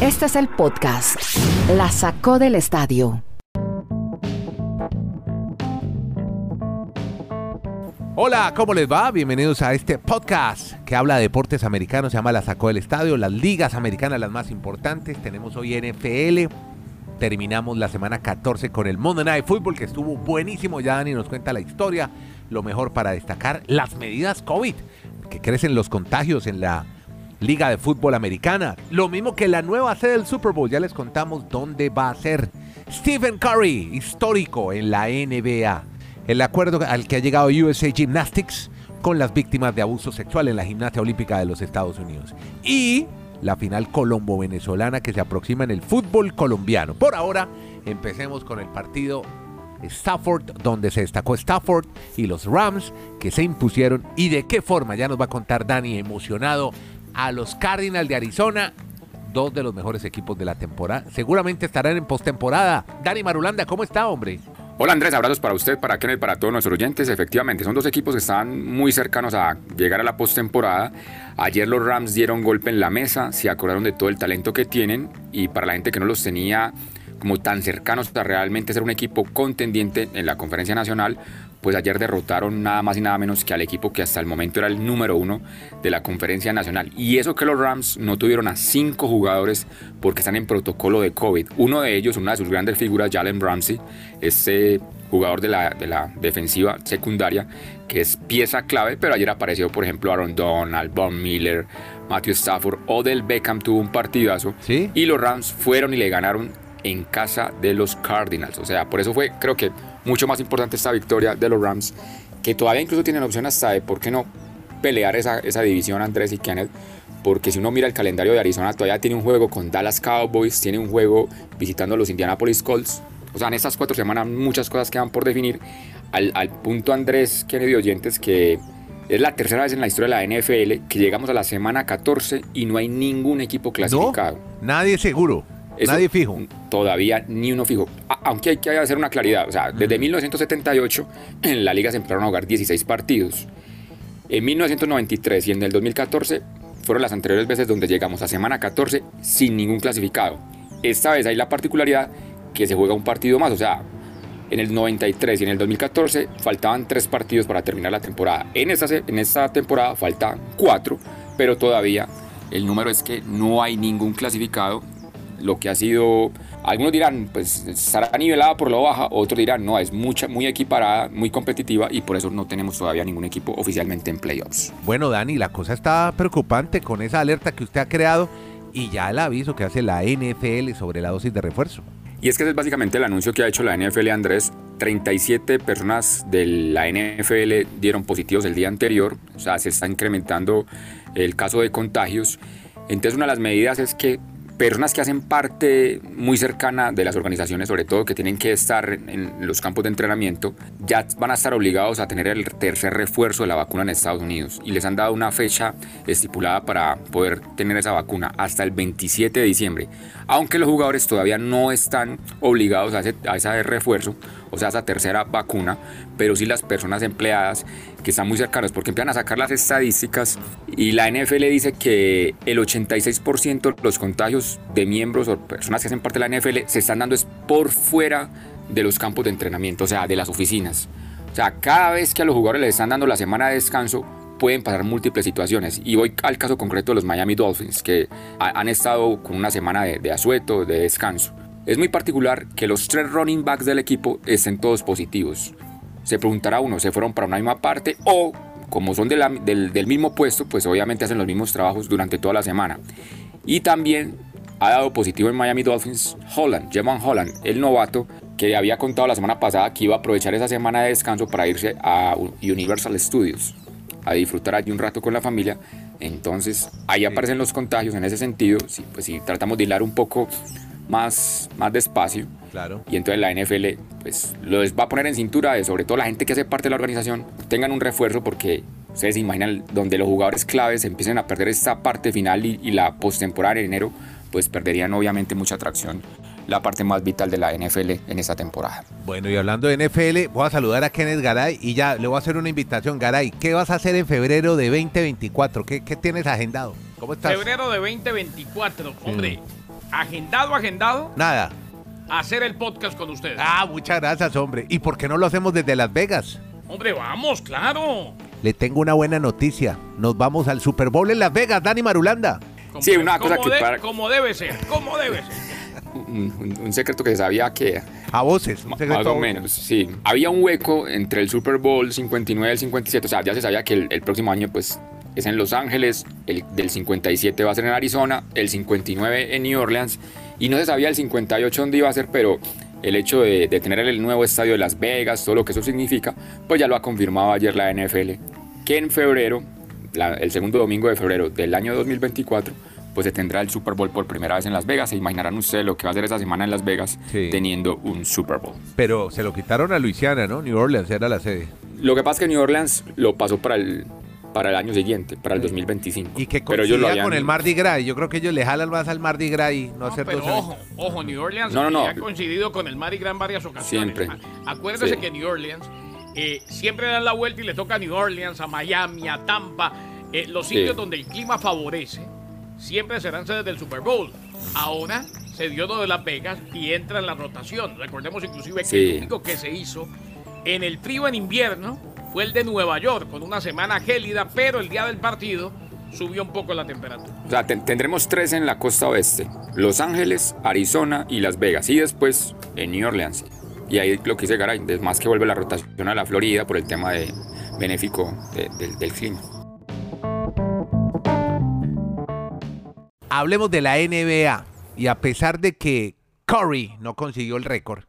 Este es el podcast. La sacó del estadio. Hola, ¿cómo les va? Bienvenidos a este podcast que habla de deportes americanos, se llama La Sacó del Estadio, las ligas americanas las más importantes. Tenemos hoy NFL, terminamos la semana 14 con el Monday Night Football que estuvo buenísimo. Ya Dani nos cuenta la historia, lo mejor para destacar las medidas COVID, que crecen los contagios en la Liga de Fútbol Americana. Lo mismo que la nueva sede del Super Bowl, ya les contamos dónde va a ser. Stephen Curry, histórico en la NBA el acuerdo al que ha llegado USA Gymnastics con las víctimas de abuso sexual en la gimnasia olímpica de los Estados Unidos. Y la final colombo-venezolana que se aproxima en el fútbol colombiano. Por ahora, empecemos con el partido Stafford, donde se destacó Stafford y los Rams que se impusieron y de qué forma, ya nos va a contar Dani emocionado, a los Cardinals de Arizona, dos de los mejores equipos de la temporada. Seguramente estarán en postemporada. Dani Marulanda, ¿cómo está, hombre? Hola Andrés, abrazos para usted, para Kenneth, para todos nuestros oyentes. Efectivamente, son dos equipos que están muy cercanos a llegar a la postemporada. Ayer los Rams dieron golpe en la mesa, se acordaron de todo el talento que tienen y para la gente que no los tenía como tan cercanos a realmente ser un equipo contendiente en la conferencia nacional, pues ayer derrotaron nada más y nada menos que al equipo que hasta el momento era el número uno de la conferencia nacional. Y eso que los Rams no tuvieron a cinco jugadores porque están en protocolo de COVID. Uno de ellos, una de sus grandes figuras, Jalen Ramsey, este jugador de la, de la defensiva secundaria, que es pieza clave, pero ayer apareció, por ejemplo, Aaron Donald, Von Miller, Matthew Stafford, Odell Beckham tuvo un partidazo. ¿Sí? Y los Rams fueron y le ganaron en casa de los Cardinals. O sea, por eso fue, creo que mucho más importante esta victoria de los Rams, que todavía incluso tienen opción hasta de, ¿por qué no? Pelear esa, esa división Andrés y Kenneth, porque si uno mira el calendario de Arizona, todavía tiene un juego con Dallas Cowboys, tiene un juego visitando a los Indianapolis Colts. O sea, en estas cuatro semanas muchas cosas quedan por definir. Al, al punto, Andrés, Kennedy oyentes, que es la tercera vez en la historia de la NFL que llegamos a la semana 14 y no hay ningún equipo clasificado. No, nadie seguro. Nadie fijo. Todavía ni uno fijo. Aunque hay que hacer una claridad. O sea, desde 1978 en la liga se empezaron a jugar 16 partidos. En 1993 y en el 2014 fueron las anteriores veces donde llegamos a semana 14 sin ningún clasificado. Esta vez hay la particularidad que se juega un partido más. O sea, en el 93 y en el 2014 faltaban tres partidos para terminar la temporada. En esta, en esta temporada faltan cuatro, pero todavía el número es que no hay ningún clasificado lo que ha sido, algunos dirán, pues estará nivelada por lo baja, otros dirán, no, es mucha, muy equiparada, muy competitiva y por eso no tenemos todavía ningún equipo oficialmente en playoffs. Bueno, Dani, la cosa está preocupante con esa alerta que usted ha creado y ya el aviso que hace la NFL sobre la dosis de refuerzo. Y es que ese es básicamente el anuncio que ha hecho la NFL, Andrés. 37 personas de la NFL dieron positivos el día anterior, o sea, se está incrementando el caso de contagios. Entonces una de las medidas es que personas que hacen parte muy cercana de las organizaciones, sobre todo que tienen que estar en los campos de entrenamiento, ya van a estar obligados a tener el tercer refuerzo de la vacuna en Estados Unidos. Y les han dado una fecha estipulada para poder tener esa vacuna hasta el 27 de diciembre, aunque los jugadores todavía no están obligados a ese, a ese refuerzo, o sea, esa tercera vacuna, pero sí las personas empleadas que están muy cercanas, porque empiezan a sacar las estadísticas y la NFL dice que el 86% de los contagios de miembros o personas que hacen parte de la NFL se están dando es por fuera de los campos de entrenamiento, o sea, de las oficinas. O sea, cada vez que a los jugadores les están dando la semana de descanso, pueden pasar múltiples situaciones. Y voy al caso concreto de los Miami Dolphins, que han estado con una semana de, de asueto, de descanso. Es muy particular que los tres running backs del equipo estén todos positivos. Se preguntará uno, ¿se fueron para una misma parte o como son del, del, mismo puesto, pues obviamente hacen los mismos trabajos durante toda la semana. Y también ha dado positivo en Miami Dolphins Holland, Jeman Holland, el novato que había contado la semana pasada que iba a aprovechar esa semana de descanso para irse a Universal Studios a disfrutar allí un rato con la familia. Entonces ahí aparecen los contagios en ese sentido. Si, pues si tratamos de hilar un poco más, más despacio. Claro. Y entonces la NFL pues los va a poner en cintura de sobre todo la gente que hace parte de la organización tengan un refuerzo porque ustedes se imaginan donde los jugadores claves empiecen a perder esta parte final y, y la postemporada en enero pues perderían obviamente mucha atracción la parte más vital de la NFL en esta temporada. Bueno, y hablando de NFL, voy a saludar a Kenneth Garay y ya le voy a hacer una invitación. Garay, ¿qué vas a hacer en febrero de 2024? ¿Qué, qué tienes agendado? ¿Cómo estás? Febrero de 2024, hombre. Agendado, agendado, Nada. hacer el podcast con ustedes. Ah, muchas gracias, hombre. ¿Y por qué no lo hacemos desde Las Vegas? Hombre, vamos, claro. Le tengo una buena noticia. Nos vamos al Super Bowl en Las Vegas, Dani Marulanda. Como- Sí, una cosa como que de- para- Como debe ser, como debe ser. Un, secreto que se sabía que A voces. un Ma- secreto Más o menos, sí. Había un hueco entre el Super Bowl 59 y el 57. O sea, ya se sabía que el, el próximo año, pues, es en Los Ángeles. El del 57 va a ser en Arizona. El 59 en New Orleans. Y no se sabía el 58 dónde iba a ser, pero el hecho de, de tener el nuevo estadio de Las Vegas, todo lo que eso significa, pues ya lo ha confirmado ayer la NFL. Que en febrero, la- el segundo domingo de febrero del año 2024, pues se tendrá el Super Bowl por primera vez en Las Vegas. Se imaginarán ustedes lo que va a ser esa semana en Las Vegas Sí. teniendo un Super Bowl. Pero se lo quitaron a Luisiana, ¿no? New Orleans era la sede. Lo que pasa es que New Orleans lo pasó para el, para el año siguiente, para el 2025. Y que Pero ellos lo coincidía habían- con el Mardi Gras. Yo creo que ellos le jalan más al Mardi Gras y no, No, hacer pero dos ojo, ojo, New Orleans No, no, no. ha coincidido con el Mardi Gras en varias ocasiones. Siempre. A- Acuérdese Sí. que New Orleans eh, siempre dan la vuelta y le toca a New Orleans, a Miami, a Tampa, eh, los Sí. sitios donde el clima favorece, siempre serán sedes del Super Bowl. Ahora se dio lo de Las Vegas y entra en la rotación. Recordemos inclusive que Sí. el único que se hizo en el frío en invierno fue el de Nueva York, con una semana gélida, pero el día del partido subió un poco la temperatura. O sea, ten- tendremos tres en la costa oeste: Los Ángeles, Arizona y Las Vegas. Y después en New Orleans. Y ahí lo que dice Garay, es más que vuelve la rotación a la Florida por el tema de benéfico de- del- del clima. Hablemos de la NBA. Y a pesar de que Curry no consiguió el récord,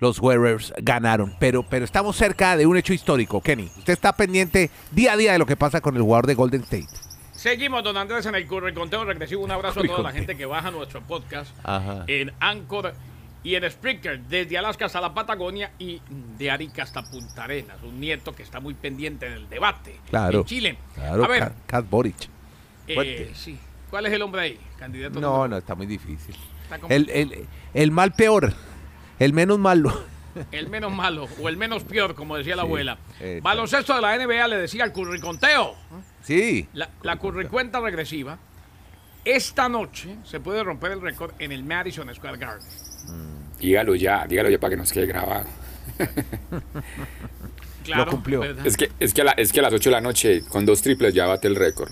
los Warriors ganaron. Pero, pero estamos cerca de un hecho histórico, Kenny. Usted está pendiente día a día de lo que pasa con el jugador de Golden State. Seguimos, don Andrés, en el curry conteo regresivo. Un abrazo a toda la gente que baja nuestro podcast Ajá. en Anchor y en Spreaker, desde Alaska hasta la Patagonia y de Arica hasta Punta Arenas. Un nieto que está muy pendiente del debate Claro. en Chile. Claro, a ver, Kat- Boric. eh, sí. ¿cuál es el hombre ahí? Candidato No, no, está muy difícil. Está El, el, el mal peor, el menos malo. El menos malo o el menos peor, como decía la Sí, abuela. Baloncesto de la NBA le decía el curriconteo. Sí. La, la curricuenta regresiva. Esta noche se puede romper el récord en el Madison Square Garden. Dígalo ya, dígalo ya para que nos quede grabado. Claro, cumplió. ¿verdad? Es que, es, que a la- es que a las 8 de la noche, con dos triples, ya bate el récord.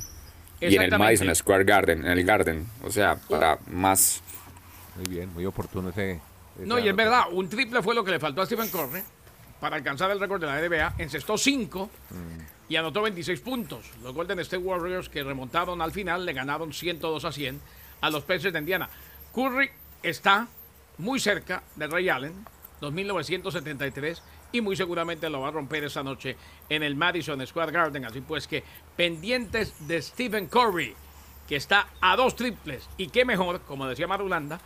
Y en el. Madison Square Garden, en el Garden. O sea, para más. Muy bien, muy oportuno ese. No, y es verdad, un triple fue lo que le faltó a Stephen Curry para alcanzar el récord de la NBA. Encestó 5 y anotó 26 puntos. Los Golden State Warriors, que remontaron al final, le ganaron 102 a 100 a los Pacers de Indiana. Curry está muy cerca de Ray Allen, 2973, y muy seguramente lo va a romper esa noche en el Madison Square Garden. Así pues que pendientes de Stephen Curry, que está a dos triples. Y qué mejor, como decía Marulanda,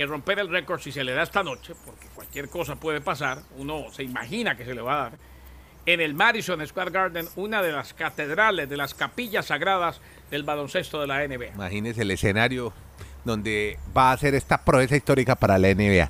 que romper el récord si se le da esta noche, porque cualquier cosa puede pasar, uno se imagina que se le va a dar, en el Madison Square Garden, una de las catedrales, de las capillas sagradas del baloncesto de la NBA. Imagínese el escenario donde va a ser esta proeza histórica para la NBA.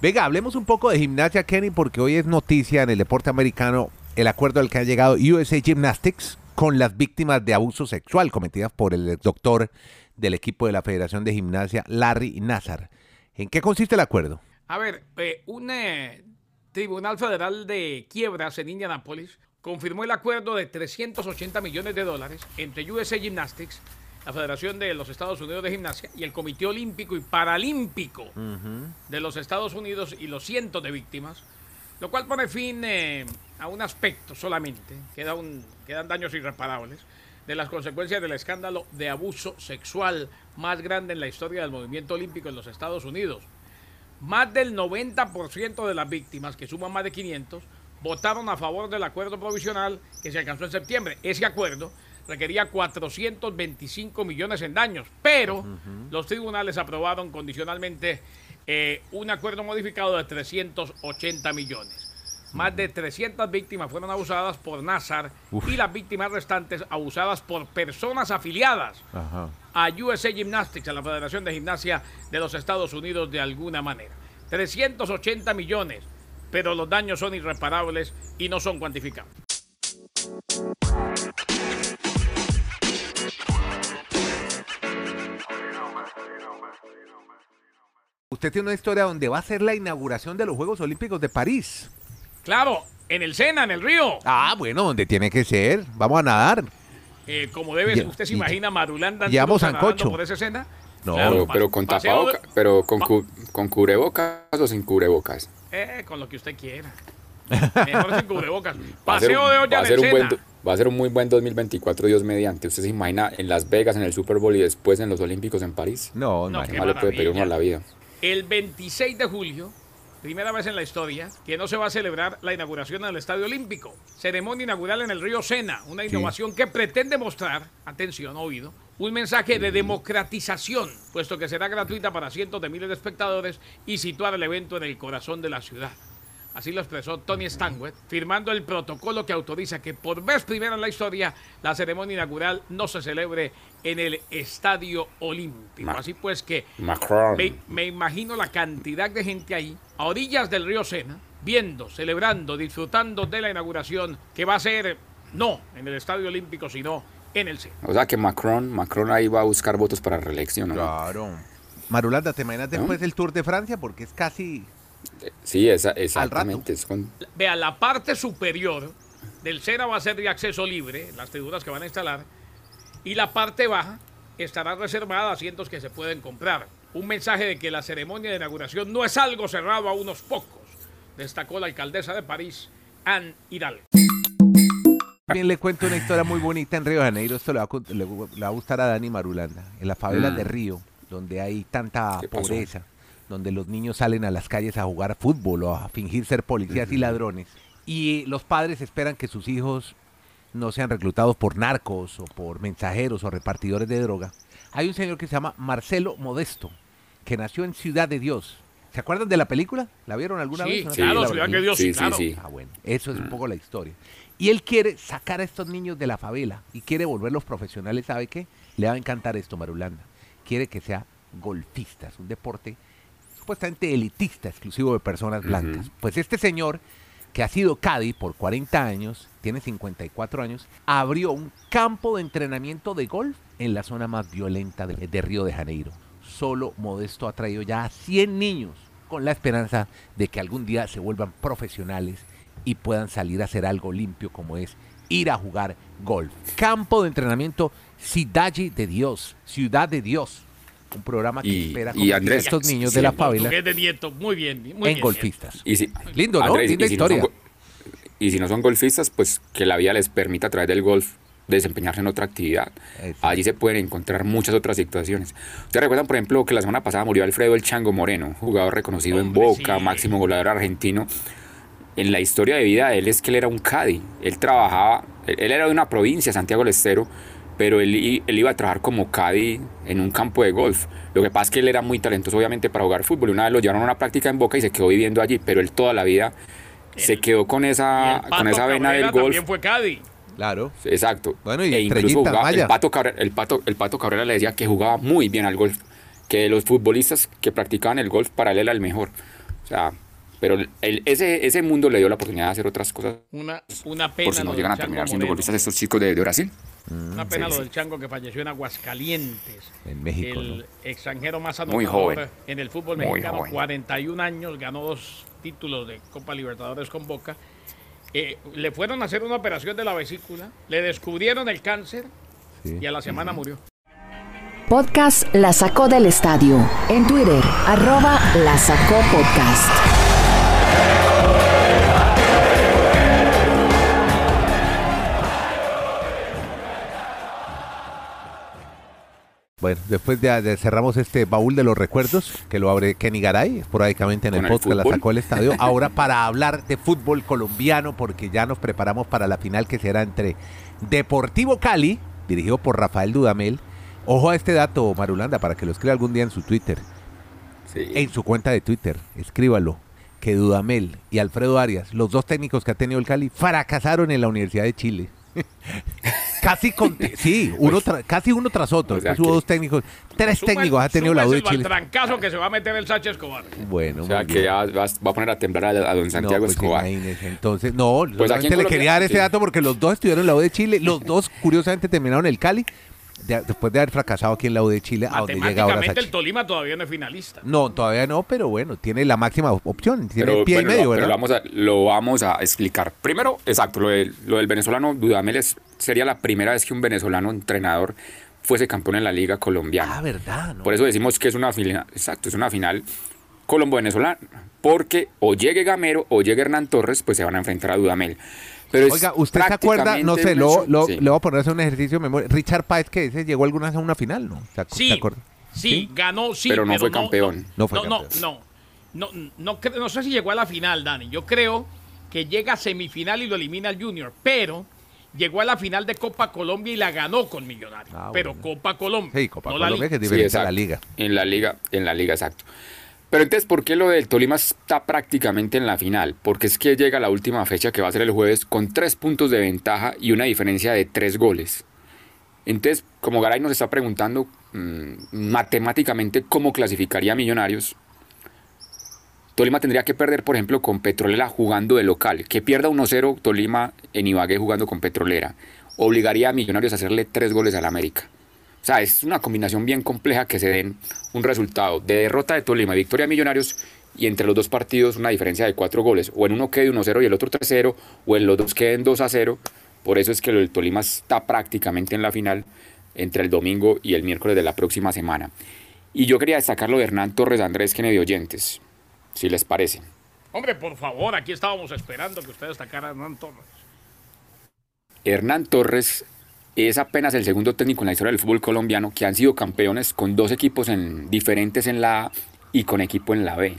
Venga, hablemos un poco de gimnasia, Kenny, porque hoy es noticia en el deporte americano el acuerdo al que ha llegado USA Gymnastics con las víctimas de abuso sexual cometidas por el doctor del equipo de la Federación de Gimnasia, Larry Nazar. ¿En qué consiste el acuerdo? A ver, eh, un eh, tribunal federal de quiebras en Indianápolis confirmó el acuerdo de 380 millones de dólares entre USA Gymnastics, la Federación de los Estados Unidos de Gimnasia, y el Comité Olímpico y Paralímpico de los Estados Unidos y los cientos de víctimas, lo cual pone fin eh, a un aspecto solamente, queda un- quedan daños irreparables, de las consecuencias del escándalo de abuso sexual más grande en la historia del movimiento olímpico en los Estados Unidos. Más del 90% de las víctimas, que suman más de 500, votaron a favor del acuerdo provisional que se alcanzó en septiembre. Ese acuerdo requería 425 millones en daños, pero los tribunales aprobaron condicionalmente eh, un acuerdo modificado de 380 millones. Más de 300 víctimas fueron abusadas por Nazar y las víctimas restantes abusadas por personas afiliadas a USA Gymnastics, a la Federación de Gimnasia de los Estados Unidos de alguna manera. 380 millones, pero los daños son irreparables y no son cuantificables. Usted tiene una historia donde va a ser la inauguración de los Juegos Olímpicos de París. Claro, en el Sena, en el río. Ah, bueno, donde tiene que ser. Vamos a nadar. Eh, como debe, Ya- usted se imagina Marulanda Llevamos sancocho. por esa escena. No, Pero, pa- pero con paseo de- tapaboca, pero con, cu- con cubrebocas o sin cubrebocas. Eh, con lo que usted quiera. Mejor sin cubrebocas. Va a ser Paseo un- de olla va a en ser un buen do- Va a ser un muy buen 2024, Dios mediante. ¿Usted se imagina en Las Vegas, en el Super Bowl y después en los Olímpicos en París? no, No, no. ¿Qué más le puede pedir uno a la vida? El 26 de julio, primera vez en la historia, que no se va a celebrar la inauguración en el Estadio Olímpico. Ceremonia inaugural en el río Sena, una innovación que pretende mostrar, atención, oído, un mensaje de democratización, puesto que será gratuita para cientos de miles de espectadores y situar el evento en el corazón de la ciudad. Así lo expresó Tony Stanwet, firmando el protocolo que autoriza que por vez primera en la historia la ceremonia inaugural no se celebre en el Estadio Olímpico. Ma- Así pues que Macron. me, me imagino la cantidad de gente ahí, a orillas del río Sena, viendo, celebrando, disfrutando de la inauguración que va a ser no en el Estadio Olímpico, sino en el Sena. O sea que Macron, Macron ahí va a buscar votos para reelección, ¿no? Claro. Marulanda, ¿te imaginas después del Tour de Francia? Porque es casi... Sí, esa, exactamente. Es con- Vea, la parte superior del Sena va a ser de acceso libre, las tribunas que van a instalar, y la parte baja estará reservada a asientos que se pueden comprar. Un mensaje de que la ceremonia de inauguración no es algo cerrado a unos pocos, destacó la alcaldesa de París, Anne Hidalgo. También le cuento una historia muy bonita en Río de Janeiro. Esto le va a, cu- le va- le va a gustar a Dani Marulanda. En las favelas Mm. de Río, donde hay tanta pobreza, donde los niños salen a las calles a jugar fútbol o a fingir ser policías y ladrones. Y los padres esperan que sus hijos no sean reclutados por narcos o por mensajeros o repartidores de droga. Hay un señor que se llama Marcelo Modesto, que nació en Ciudad de Dios. ¿Se acuerdan de la película? ¿La vieron alguna Sí, vez? ¿No? claro, La- Ciudad que Dios, sí, Sí, sí, claro. sí. Ah, bueno, eso es un poco la historia. Y él quiere sacar a estos niños de la favela y quiere volverlos profesionales, ¿sabe qué? Le va a encantar esto, Marulanda. Quiere que sea golfista, es un deporte supuestamente elitista, exclusivo de personas blancas. Pues este señor, que ha sido Cadi por 40 años, tiene 54 años, abrió un campo de entrenamiento de golf en la zona más violenta de, de Río de Janeiro. Solo Modesto ha traído ya a 100 niños con la esperanza de que algún día se vuelvan profesionales y puedan salir a hacer algo limpio como es ir a jugar golf. Campo de entrenamiento Cidade de Dios, Ciudad de Dios. Un programa que Y- espera y Andrés, estos niños sí, de la el favela de Nieto, muy bien, muy en bien. golfistas. Y si, Lindo, ¿no? Andrés, Linda y si no son historia. go- y si no son golfistas, pues que la vida les permita a través del golf desempeñarse en otra actividad. Eso. Allí se pueden encontrar muchas otras situaciones. ¿Ustedes recuerdan, por ejemplo, que la semana pasada murió Alfredo El Chango Moreno, jugador reconocido Hombre, en Boca, sí. máximo goleador argentino? En la historia de vida de él es que él era un cadi. Él trabajaba, él, él era de una provincia, Santiago del Estero, pero él, i- él iba a trabajar como cadi en un campo de golf. Lo que pasa es que él era muy talentoso, obviamente, para jugar fútbol. Una vez lo llevaron a una práctica en Boca y se quedó viviendo allí, pero él toda la vida se quedó con Y esa, el con esa vena Cabrera del golf. También fue Cádiz. Claro. Exacto. Bueno, y e incluso jugaba, el, Pato Cabrera, el, Pato, el Pato Cabrera le decía que jugaba muy bien al golf, que los futbolistas que practicaban el golf para él era el mejor. O sea, pero el- ese, ese mundo le dio la oportunidad de hacer otras cosas Una, una pena por si no llegan a terminar siendo golfistas estos chicos de, de Brasil. Una pena sí, lo sí. del Chango que falleció en Aguascalientes. En México, El ¿no? extranjero más Muy anotador joven. en el fútbol Muy mexicano, joven. 41 años, ganó dos títulos de Copa Libertadores con Boca. Eh, le fueron a hacer una operación de la vesícula, le descubrieron el cáncer Sí. y a la semana murió. Podcast La Sacó del Estadio. En Twitter, arroba La Sacó Podcast. Bueno, después de, de cerramos este baúl de los recuerdos, que lo abre Kenny Garay, esporádicamente en el podcast, la sacó el estadio. Ahora para hablar de fútbol colombiano, porque ya nos preparamos para la final que será entre Deportivo Cali, dirigido por Rafael Dudamel. Ojo a este dato, Marulanda, para que lo escriba algún día en su Twitter, Sí. en su cuenta de Twitter, escríbalo, que Dudamel y Alfredo Arias, los dos técnicos que ha tenido el Cali, fracasaron en la Universidad de Chile. casi con, sí, uno tra- casi uno tras otro. O sea Después hubo que- dos técnicos, tres Suma el- técnicos ha tenido la U de el Chile. trancazo que se va a meter el Sánchez Escobar. Bueno, O sea, que ya va, va a poner a temblar a, a don Santiago no, pues Escobar. Entonces, no, Pues solamente le quería dar ese sí. dato porque los dos estuvieron en la U de Chile, los dos curiosamente terminaron el Cali de- después de haber fracasado aquí en la U de Chile, a donde llega ahora Matemáticamente el Sachi. Tolima todavía no es finalista. No, todavía no, pero bueno, tiene la máxima op- opción. Tiene Pero, pie y medio, lo, pero ¿verdad? lo vamos a, lo vamos a explicar. Primero, exacto, lo, del- lo del venezolano Dudamel es- sería la primera vez que un venezolano entrenador fuese campeón en la liga colombiana. Ah, verdad, ¿no? Por eso decimos que es una final, exacto, es una final colombo-venezolana. Porque o llegue Gamero o llegue Hernán Torres, pues se van a enfrentar a Dudamel. Pero Oiga, ¿usted se acuerda? No sé, lo, lo- sí. le voy a poner a hacer un ejercicio de memoria. Richard Páez, que ese llegó alguna vez a una final, ¿no? ¿Se, Sí, acuerda? sí, ganó, sí. Pero no fue campeón. No fue no, campeón. No, no, no, no, no sé si llegó a la final, Dani. Yo creo que llega a semifinal y lo elimina el Junior, pero llegó a la final de Copa Colombia y la ganó con Millonarios. Ah, pero bueno. Copa Colombia. Sí, Copa no la Colombia, que es Liga. Sí, diferente a la liga. En la liga, en la liga, exacto. Pero entonces, ¿por qué lo del Tolima está prácticamente en la final? Porque es que llega la última fecha que va a ser el jueves con tres puntos de ventaja y una diferencia de tres goles. Entonces, como Garay nos está preguntando mm, matemáticamente cómo clasificaría a Millonarios, Tolima tendría que perder, por ejemplo, con Petrolera jugando de local. Que pierda 1-0 Tolima en Ibagué jugando con Petrolera. Obligaría a Millonarios a hacerle tres goles al América. O sea, es una combinación bien compleja que se den un resultado de derrota de Tolima y victoria de Millonarios y entre los dos partidos una diferencia de cuatro goles. O en uno quede 1-0 y el otro 3-0, o en los dos queden 2-0. Por eso es que el Tolima está prácticamente en la final entre el domingo y el miércoles de la próxima semana. Y yo quería destacar lo de Hernán Torres Andrés Kennedy Oyentes, si les parece. Hombre, por favor, aquí estábamos esperando que usted destacara a Hernán Torres. Hernán Torres es apenas el segundo técnico en la historia del fútbol colombiano que han sido campeones con dos equipos en, diferentes en la A y con equipo en la B.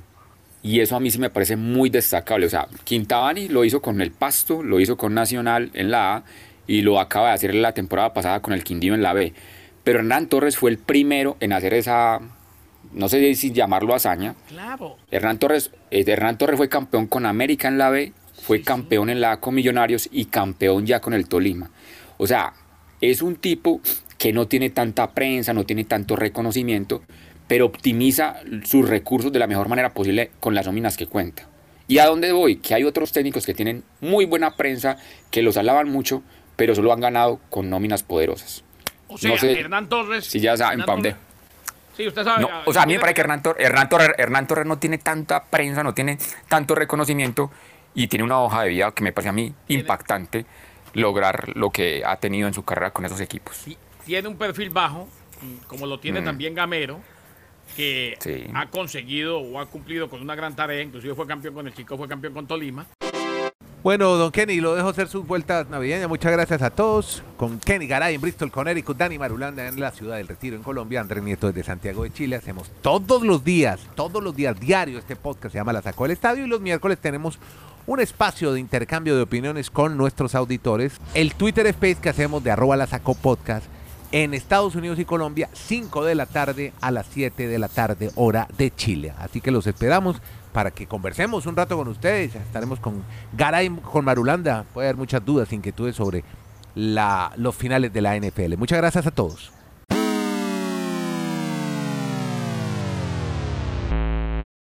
Y eso a mí sí me parece muy destacable. O sea, Quintabani lo hizo con el Pasto, lo hizo con Nacional en la A y lo acaba de hacer la temporada pasada con el Quindío en la B. Pero Hernán Torres fue el primero en hacer esa, no sé si llamarlo hazaña, Claro. Hernán Torres, eh, Hernán Torres fue campeón con América en la B, fue campeón en la A con Millonarios y campeón ya con el Tolima. O sea, es un tipo que no tiene tanta prensa, no tiene tanto reconocimiento, pero optimiza sus recursos de la mejor manera posible con las nóminas que cuenta. ¿Y a dónde voy? Que hay otros técnicos que tienen muy buena prensa, que los alaban mucho, pero solo han ganado con nóminas poderosas. O sea, No sé Hernán Torres. si ya saben Hernán pa' dónde. Torres- Sí, usted sabe. No, o sea, a mí me parece que Hernán, Tor- Hernán Torres, Hernán Torres no tiene tanta prensa, no tiene tanto reconocimiento y tiene una hoja de vida que me parece a mí impactante lograr lo que ha tenido en su carrera con esos equipos. ti- tiene un perfil bajo, mm, como lo tiene también Gamero, que Sí. ha conseguido o ha cumplido con una gran tarea, inclusive fue campeón con el Chico, fue campeón con Tolima. Bueno, don Kenny, lo dejo hacer sus vueltas navideñas. Muchas gracias a todos. Con Kenny Garay en Bristol, Connecticut, Dani Marulanda en la ciudad del Retiro en Colombia, Andrés Nieto desde Santiago de Chile. Hacemos todos los días, todos los días diario este podcast se llama La Sacó del Estadio y los miércoles tenemos un espacio de intercambio de opiniones con nuestros auditores. El Twitter Space que hacemos de arroba La Sacó Podcast en Estados Unidos y Colombia, 5 de la tarde a las 7 de la tarde, hora de Chile. Así que los esperamos para que conversemos un rato con ustedes. Estaremos con Garay, con Marulanda. Puede haber muchas dudas, inquietudes sobre los finales de la NFL. Muchas gracias a todos.